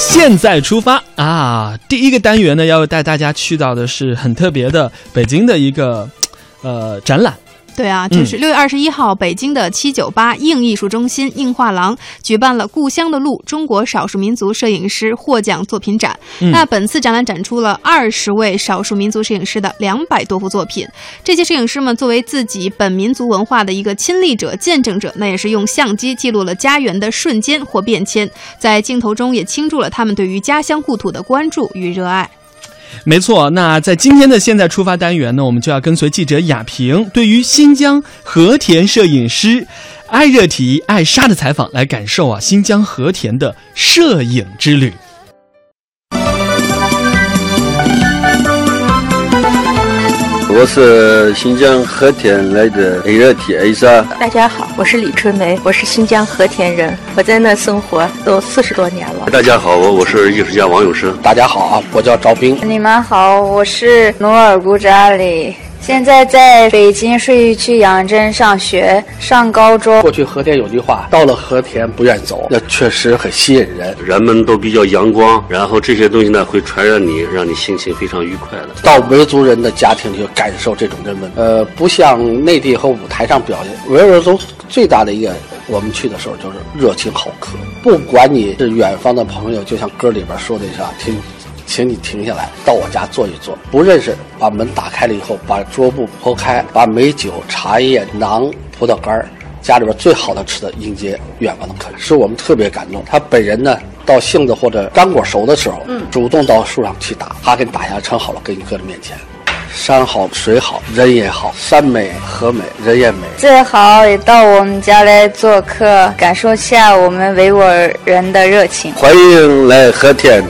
现在出发啊！第一个单元呢，要带大家去到的是很特别的北京的一个呃展览。对啊，就是六月二十一号，北京的七九八硬艺术中心硬画廊举办了《故乡的路：中国少数民族摄影师获奖作品展》。那本次展览展出了二十位少数民族摄影师的两百多幅作品。这些摄影师们作为自己本民族文化的一个亲历者、见证者，那也是用相机记录了家园的瞬间或变迁，在镜头中也倾注了他们对于家乡故土的关注与热爱。没错，那在今天的现在出发单元呢，我们就要跟随记者雅萍对于新疆和田摄影师艾热提艾莎的采访，来感受啊新疆和田的摄影之旅。我是新疆和田来的艾热提艾莎。大家好，我是李春梅，我是新疆和田人，我在那生活都四十多年了。大家好，我我是艺术家王永生。大家好啊，我叫赵斌。你们好，我是努尔古扎里。现在在北京顺义区杨镇上学，上高中。过去和田有句话，到了和田不愿走，那确实很吸引人。人们都比较阳光，然后这些东西呢会传染你，让你心情非常愉快的。到维族人的家庭里感受这种人文，呃，不像内地和舞台上表现。维吾尔族最大的一个，我们去的时候就是热情好客，不管你是远方的朋友，就像歌里边说的是吧，听。请你停下来，到我家坐一坐。不认识，把门打开了以后，把桌布铺开，把美酒、茶叶、馕、葡萄干，家里边最好的吃的迎接远方的客人，使我们特别感动。他本人呢，到杏子或者干果熟的时候，嗯，主动到树上去打，他给你打下称好了，给你搁在面前。山好水好人也好，山美河美人也美。最好也到我们家来做客，感受下我们维吾尔人的热情。欢迎来和田。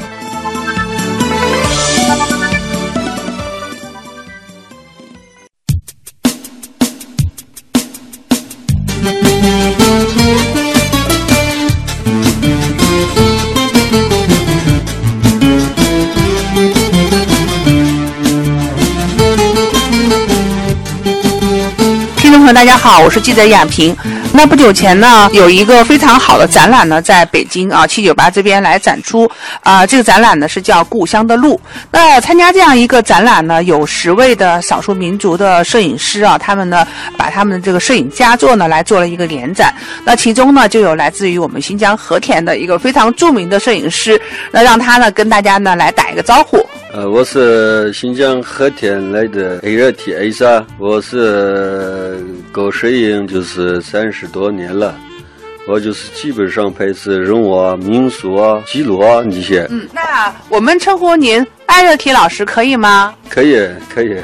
大家好，我是记者亚平。那不久前呢，有一个非常好的展览呢，在北京啊七九八这边来展出啊。这个展览呢是叫《故乡的路》。那参加这样一个展览呢，有十位的少数民族的摄影师啊，他们呢把他们的这个摄影佳作呢来做了一个联展。那其中呢就有来自于我们新疆和田的一个非常著名的摄影师，那让他呢跟大家呢来打一个招呼。呃，我是新疆和田来的艾热提艾莎，我是搞摄影就是三十多年了，我就是基本上拍摄人物啊、民俗啊、记录啊这些。嗯，那我们称呼您艾热提老师可以吗？可以，可以。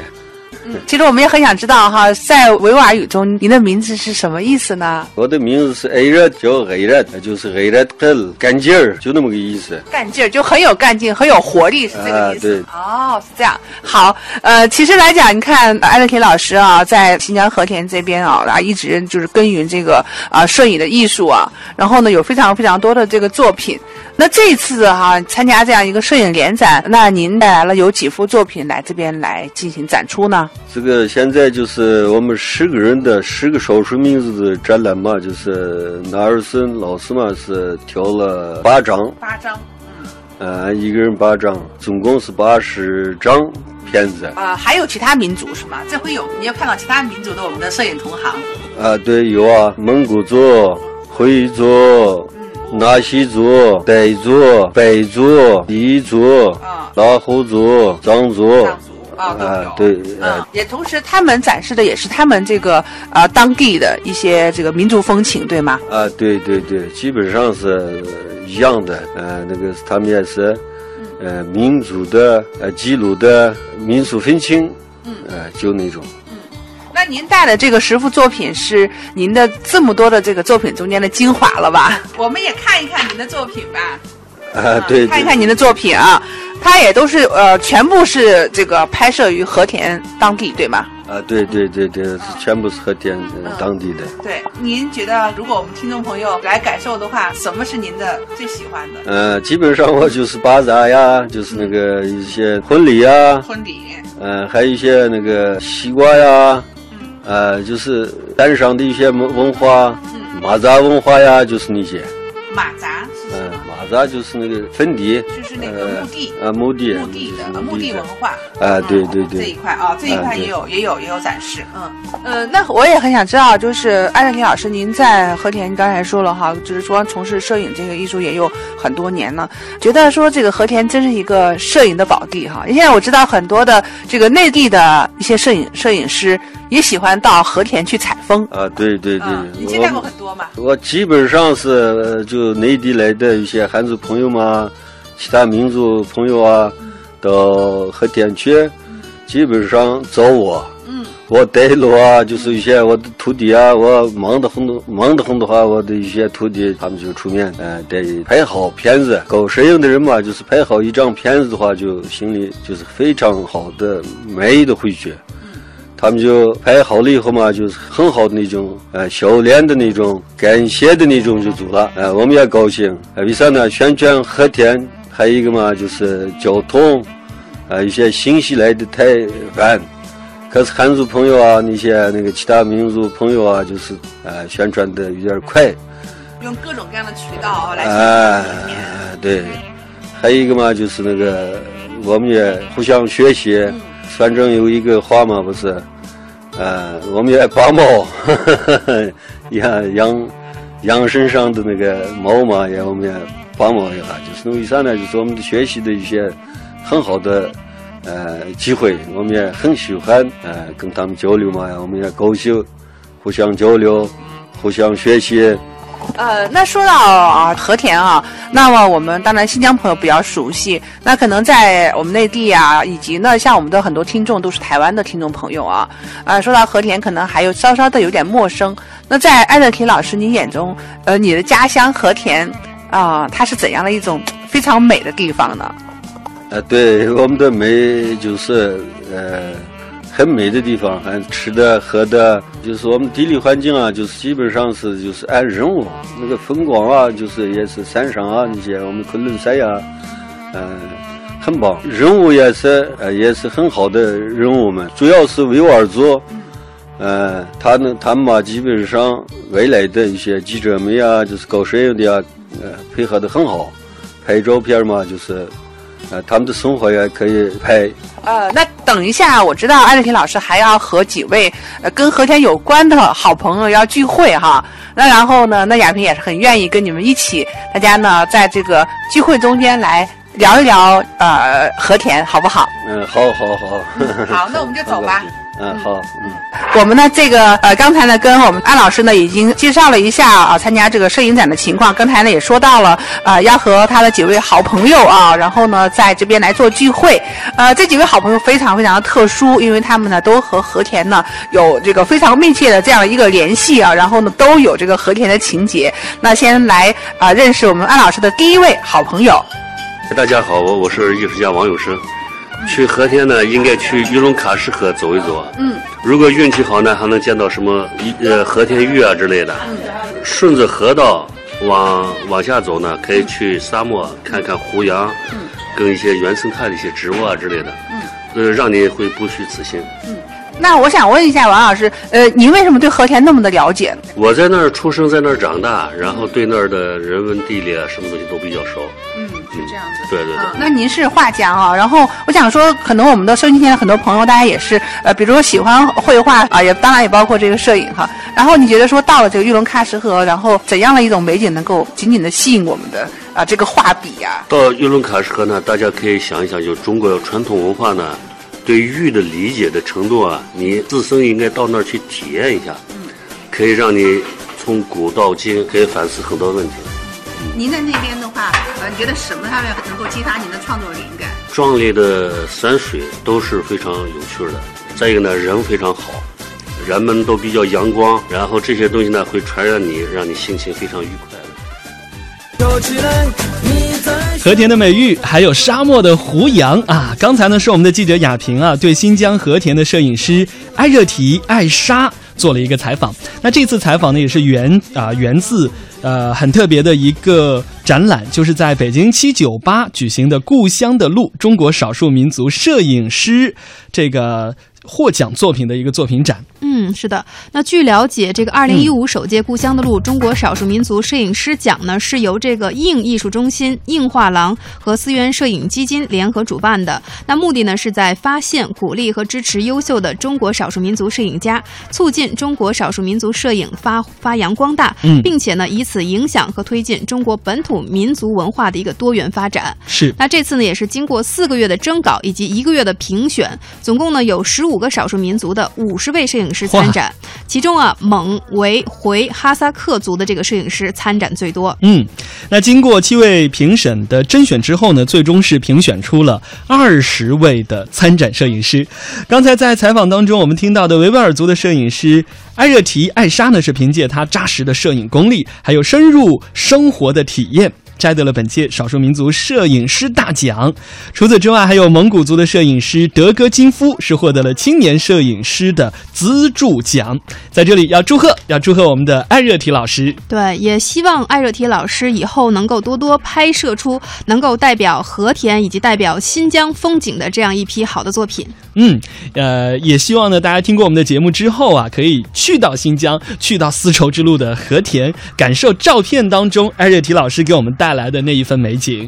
其实我们也很想知道哈，在维吾尔语中，您的名字是什么意思呢？我的名字是艾热，叫艾热，就是艾热特干劲儿，就那么个意思。干劲儿就很有干劲，很有活力，是这个意思。哦，是这样。好，呃，其实来讲，你看艾乐提老师啊，在新疆和田这边啊，啊，一直就是耕耘这个啊摄影的艺术啊，然后呢，有非常非常多的这个作品。那这次哈参加这样一个摄影联展，那您带来了有几幅作品来这边来进行展出呢？这个现在就是我们十个人的十个少数民族的展览嘛，就是纳尔森老师嘛是挑了八张，八张，嗯，呃，一个人八张，总共是八十张片子。啊，还有其他民族是吗？这回有你要看到其他民族的我们的摄影同行。啊，对，有啊，蒙古族、回族。纳西族、傣族、白族、彝族、拉祜族、藏族，啊，对，啊，也同时他们展示的也是他们这个啊当地的一些这个民族风情，对吗？啊，对对对，基本上是一样的，呃，那个他们也是，呃，民族的呃记录的民俗风情，嗯，呃，就那种。那您带的这个十幅作品是您的这么多的这个作品中间的精华了吧？我们也看一看您的作品吧。啊，对，看一看您的作品啊，它也都是呃，全部是这个拍摄于和田当地，对吗？啊，对对对对，是全部是和田当地的。对，您觉得如果我们听众朋友来感受的话，什么是您的最喜欢的？呃，基本上我就是巴扎呀，就是那个一些婚礼呀，婚礼，嗯，还有一些那个西瓜呀。呃，就是山上的一些文文化，马扎文化呀，就是那些。马扎？嗯，马子啊，就是那个坟地，就是那个墓地呃，墓地，墓地的墓地文化啊，对对对，这一块啊，这一块也有也有也有展示，嗯呃，那我也很想知道，就是艾乐提老师，您在和田刚才说了哈，就是说从事摄影这个艺术也有很多年了，觉得说这个和田真是一个摄影的宝地哈。现在我知道很多的这个内地的一些摄影摄影师也喜欢到和田去采风啊，对对对，你接待过很多吗？我基本上是就内地来的一些汉族朋友嘛，其他民族朋友啊，到和田去，基本上找我。我带路啊，就是一些我的徒弟啊，我忙得很，忙得很的话，我的一些徒弟他们就出面，呃，带拍好片子。搞摄影的人嘛，就是拍好一张片子的话，就心里就是非常好的满意的回去。他们就拍好了以后嘛，就是很好的那种，呃，笑脸的那种，感谢的那种就走了。呃，我们也高兴。为啥呢？宣传和田，还有一个嘛，就是交通，呃，一些信息来的太晚。可是汉族朋友啊，那些那个其他民族朋友啊，就是呃宣传的有点快，用各种各样的渠道来哎，对，还有一个嘛，就是那个我们也互相学习。反正有一个话嘛，不是，呃，我们也拔毛，养养养身上的那个毛嘛，也我们也拔毛一下。就是为啥呢？就是我们的学习的一些很好的。呃，机会我们也很喜欢，呃，跟他们交流嘛，我们也高兴，互相交流，互相学习。呃，那说到啊和田啊，那么我们当然新疆朋友比较熟悉，那可能在我们内地啊，以及呢像我们的很多听众都是台湾的听众朋友啊，啊，说到和田可能还有稍稍的有点陌生。那在艾乐婷老师你眼中，呃，你的家乡和田啊，它是怎样的一种非常美的地方呢？呃，对，我们的美就是呃很美的地方，还吃的喝的，就是我们地理环境啊，就是基本上是就是按任务，那个风光啊，就是也是山上啊那些，我们昆仑山呀，嗯，很棒，任务也是呃也是很好的任务们，主要是为娃儿做，呃，他们他们嘛，基本上未来的一些记者们呀，就是搞摄影的呀，呃，配合的很好，拍照片嘛，就是。呃，他们的生活也可以拍。呃，那等一下，我知道艾乐婷老师还要和几位呃跟和田有关的好朋友要聚会哈。那然后呢，那亚萍也是很愿意跟你们一起，大家呢在这个聚会中间来聊一聊呃和田，好不好？嗯，好，好，好。好，那我们就走吧。嗯，好，嗯，我们呢，这个呃，刚才呢，跟我们安老师呢，已经介绍了一下啊，参加这个摄影展的情况。刚才呢，也说到了啊，要和他的几位好朋友啊，然后呢，在这边来做聚会。呃，这几位好朋友非常非常的特殊，因为他们呢，都和和田呢有这个非常密切的这样一个联系啊，然后呢，都有这个和田的情节。那先来啊，认识我们安老师的第一位好朋友。大家好，我我是艺术家王永生。去和田呢，应该去玉龙喀什河走一走。嗯，如果运气好呢，还能见到什么呃和田玉啊之类的。嗯，顺着河道往往下走呢，可以去沙漠看看胡杨，嗯，跟一些原生态的一些植物啊之类的。嗯，呃，让你会不虚此行。嗯。那我想问一下王老师，呃，您为什么对和田那么的了解呢？我在那儿出生，在那儿长大，然后对那儿的人文地理啊，什么东西都比较熟。嗯，是这样子。对对对。那您是画家啊，然后我想说，可能我们的收音机前的很多朋友，大家也是，呃，比如说喜欢绘画啊，也当然也包括这个摄影哈。然后你觉得说到了这个玉龙喀什河，然后怎样的一种美景能够紧紧的吸引我们的啊这个画笔呀？到玉龙喀什河呢，大家可以想一想，就中国传统文化呢。对玉的理解的程度啊，你自身应该到那儿去体验一下，可以让你从古到今可以反思很多问题。您在那边的话，呃，你觉得什么上面能够激发您的创作灵感？壮丽的山水都是非常有趣的。再一个呢，人非常好，人们都比较阳光，然后这些东西呢会传染你，让你心情非常愉快。和田的美玉，还有沙漠的胡杨啊！刚才呢是我们的记者雅萍啊，对新疆和田的摄影师艾热提艾莎做了一个采访。那这次采访呢也是源啊源自呃很特别的一个展览，就是在北京七九八举行的《故乡的路：中国少数民族摄影师》这个。获奖作品的一个作品展。嗯，是的。那据了解，这个二零一五首届《故乡的路》中国少数民族摄影师奖呢，是由这个映艺术中心、映画廊和思源摄影基金联合主办的。那目的呢，是在发现、鼓励和支持优秀的中国少数民族摄影家，促进中国少数民族摄影发发扬光大，嗯并且呢，以此影响和推进中国本土民族文化的一个多元发展。是那这次呢，也是经过四个月的征稿以及一个月的评选，总共呢有十五个少数民族的五十位摄影师参展，其中啊蒙、维、回、哈萨克族的这个摄影师参展最多。嗯，那经过七位评审的甄选之后呢，最终是评选出了二十位的参展摄影师。刚才在采访当中，我们听到的维吾尔族的摄影师艾热提艾莎呢，是凭借他扎实的摄影功力，还有深入生活的体验。摘得了本届少数民族摄影师大奖。除此之外，还有蒙古族的摄影师德格金夫是获得了青年摄影师的资助奖。在这里要祝贺，要祝贺我们的艾热提老师。对，也希望艾热提老师以后能够多多拍摄出能够代表和田以及代表新疆风景的这样一批好的作品。嗯，呃，也希望呢，大家听过我们的节目之后啊，可以去到新疆，去到丝绸之路的和田，感受照片当中艾热提老师给我们带来的那一份美景。